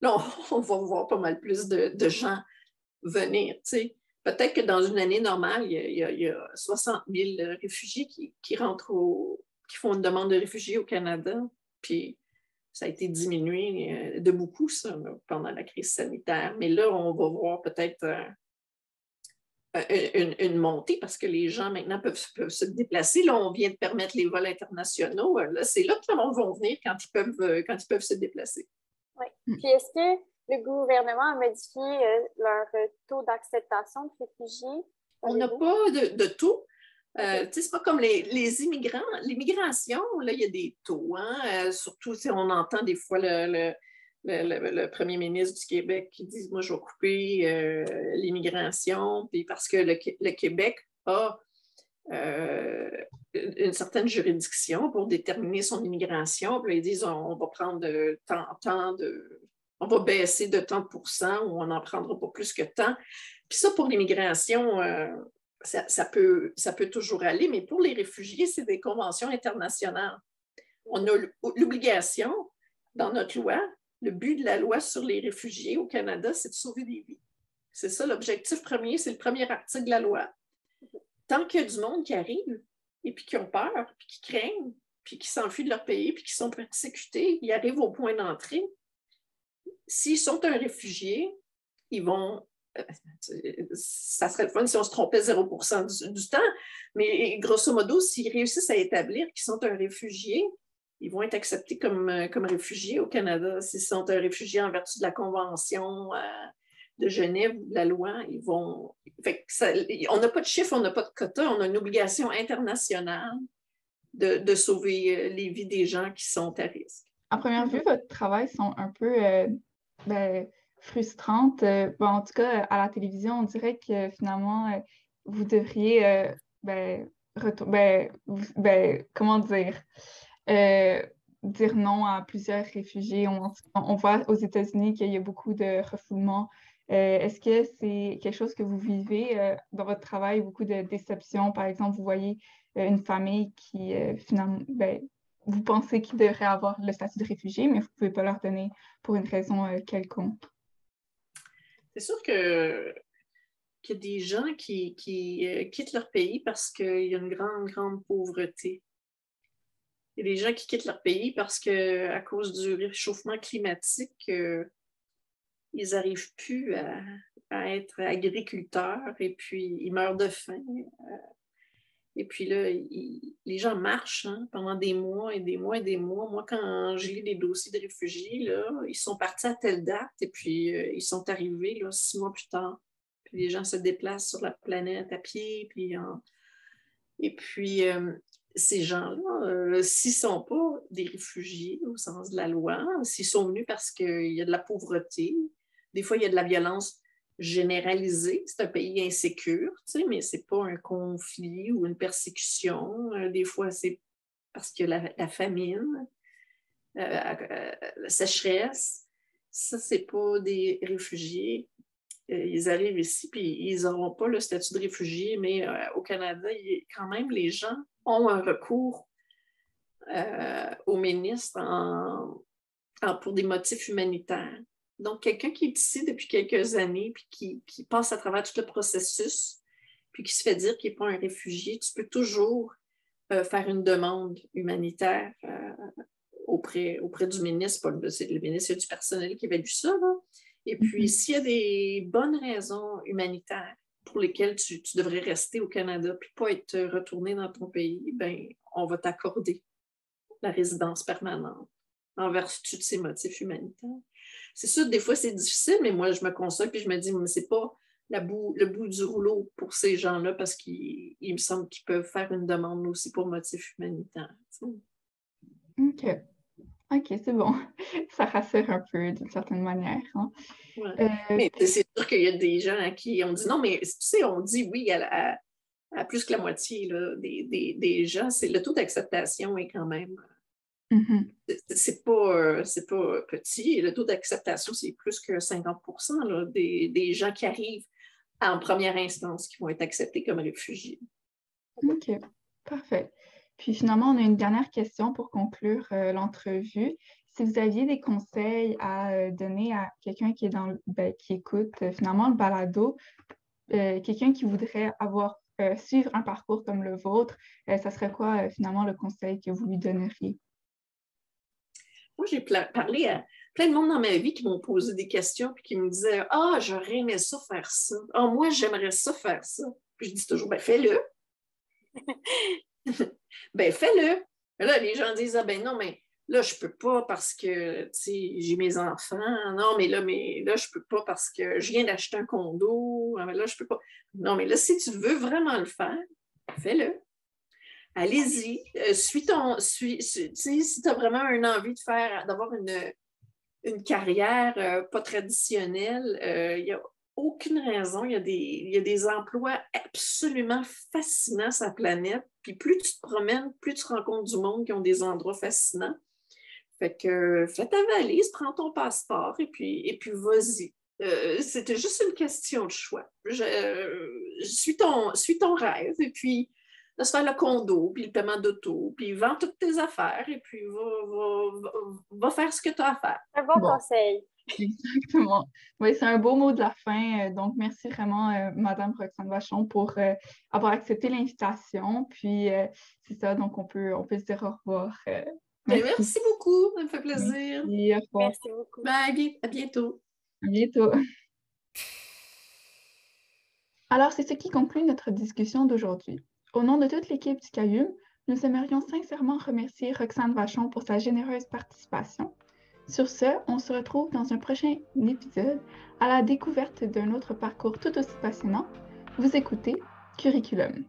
Là, on, va voir pas mal plus de, gens venir. Peut-être que dans une année normale, il y a, 60 000 réfugiés qui, qui rentrent au, qui font une demande de réfugiés au Canada. Puis ça a été diminué euh, de beaucoup, ça, pendant la crise sanitaire. Mais là, on va voir peut-être euh, une, montée parce que les gens maintenant peuvent, se déplacer. Là, on vient de permettre les vols internationaux. Là, c'est là que les gens vont venir quand ils peuvent, euh, quand ils peuvent se déplacer. Oui. Puis est-ce que le gouvernement a modifié leur taux d'acceptation de réfugiés? On n'a pas de, de taux. Euh, c'est pas comme les, immigrants. L'immigration, là, il y a des taux. Hein? Euh, surtout, on entend des fois le, le, premier ministre du Québec qui dit Moi, je vais couper euh, l'immigration, puis parce que le, Québec a une certaine juridiction pour déterminer son immigration. Puis ils disent on, va prendre tant, de. On va baisser de tant ou on n'en prendra pas plus que tant. Puis ça, pour l'immigration, ça, peut, ça peut toujours aller, mais pour les réfugiés, c'est des conventions internationales. On a l'obligation, dans notre loi, le but de la loi sur les réfugiés au Canada, c'est de sauver des vies. C'est ça l'objectif premier, c'est le premier article de la loi. Tant qu'il y a du monde qui arrive et puis qui ont peur, puis qui craignent, puis qui s'enfuient de leur pays, puis qui sont persécutés, ils arrivent au point d'entrée. S'ils sont un réfugié, ils vont ça serait le fun si on se trompait 0% du, temps, mais grosso modo, s'ils réussissent à établir qu'ils sont un réfugié, ils vont être acceptés comme, euh, réfugiés au Canada. S'ils sont un réfugié en vertu de la Convention euh, de Genève de la loi, ils vont. on n'a pas de chiffre, on n'a pas de quota, on a une obligation internationale de, sauver euh, les vies des gens qui sont à risque. À première vue, votre travail sont un peu. Ben, frustrante. Euh, en tout cas, à la télévision, on dirait que finalement, euh, vous devriez, euh, ben, ben, comment dire, dire non à plusieurs réfugiés. On, voit aux États-Unis qu'il y a beaucoup de refoulement Est-ce que c'est quelque chose que vous vivez dans votre travail, beaucoup de déceptions? Par exemple, vous voyez une famille qui, finalement, ben, vous pensez qu'ils devraient avoir le statut de réfugié, mais vous ne pouvez pas leur donner pour une raison quelconque. C'est sûr que qu'il y a des gens qui, quittent leur pays parce qu'il y a une grande, grande pauvreté. Il y a des gens qui quittent leur pays parce qu'à cause du réchauffement climatique, euh, ils n'arrivent plus à, être agriculteurs et puis ils meurent de faim. Euh, et puis là, les gens marchent hein, pendant des mois et des mois et des mois. Moi, quand j'ai lu des dossiers de réfugiés, là, ils sont partis à telle date et puis euh, ils sont arrivés là, six mois plus tard. Puis les gens se déplacent sur la planète à pied. Puis, Et puis, ces gens-là, euh, s'ils ne sont pas des réfugiés au sens de la loi, s'ils sont venus parce qu'il y a de la pauvreté, des fois il y a de la violence généralisée, c'est un pays insécure, tu sais, mais ce n'est pas un conflit ou une persécution. Euh, des fois, c'est parce que la, la famine, euh, la sécheresse. Ça, ce n'est pas des réfugiés. ils arrivent ici, puis ils n'auront pas le statut de réfugié, mais au Canada, quand même, les gens ont un recours euh, au ministre pour des motifs humanitaires. Donc, quelqu'un qui est ici depuis quelques années, puis qui, passe à travers tout le processus, puis qui se fait dire qu'il n'est pas un réfugié, tu peux toujours euh, faire une demande humanitaire euh, auprès, auprès du ministre. C'est le ministre, il du personnel qui évalue ça. Et puis, mm-hmm. s'il y a des bonnes raisons humanitaires, pour lesquels tu, devrais rester au Canada puis pas être retourné dans ton pays, ben, on va t'accorder la résidence permanente en vertu de ces motifs humanitaires. C'est sûr, des fois, c'est difficile, mais moi, je me console puis je me dis, mais c'est pas la bout, le bout du rouleau pour ces gens-là parce qu'il me semble qu'ils peuvent faire une demande aussi pour motif humanitaire. OK. OK, c'est bon. Ça rassure un peu d'une certaine manière. Hein. Euh, mais c'est sûr qu'il y a des gens à qui on dit non, mais tu sais, on dit oui à, plus que la moitié des, gens, c'est le taux d'acceptation est quand même. Mm-hmm. C'est pas, pas petit. Le taux d'acceptation, c'est plus que 50 des, des, gens qui arrivent en première instance qui vont être acceptés comme réfugiés. OK, parfait. Puis finalement, on a une dernière question pour conclure euh, l'entrevue. Si vous aviez des conseils à euh, donner à quelqu'un qui est dans ben, qui écoute euh, finalement le balado, quelqu'un qui voudrait avoir suivre un parcours comme le vôtre, ça serait quoi finalement le conseil que vous lui donneriez? Moi, j'ai parlé à plein de monde dans ma vie qui m'ont posé des questions et qui me disaient Ah, j'aurais aimé ça faire ça. Ah, moi, j'aimerais ça faire ça. Puis je dis toujours Ben, fais-le. ben fais-le. Là, les gens disent, ah ben non, mais là, je peux pas parce que, j'ai mes enfants. Non, mais là, mais là, je peux pas parce que je viens d'acheter un condo. Ah, là, je peux pas. Non, mais là, si tu veux vraiment le faire, fais-le. Allez-y. Euh, suis ton. Suis, si tu as vraiment une envie de faire, d'avoir une, carrière euh, pas traditionnelle, euh, il y a aucune raison. Il y, a des, emplois absolument fascinants sur la planète. Puis plus tu te promènes, plus tu rencontres du monde qui ont des endroits fascinants. Fait que fais ta valise, prends ton passeport et puis, et puis vas-y. Euh, c'était juste une question de choix. Je, euh, ton, suis ton rêve et puis laisse faire le condo, puis le paiement d'auto, puis vends toutes tes affaires et puis va, va, faire ce que tu as à faire. Un bon, conseil. Exactement. Oui, c'est un beau mot de la fin. Euh, donc, merci vraiment, euh, Madame Roxane Vachon, pour euh, avoir accepté l'invitation. Puis, c'est ça, donc on peut, on peut se dire au revoir. Ben, merci. beaucoup, ça me fait plaisir. Merci, beaucoup. Bye, à bientôt. À bientôt. Alors, c'est ce qui conclut notre discussion d'aujourd'hui. Au nom de toute l'équipe du CAIUM, nous aimerions sincèrement remercier Roxane Vachon pour sa généreuse participation sur ce, on se retrouve dans un prochain épisode à la découverte d'un autre parcours tout aussi passionnant. Vous écoutez Curriculum.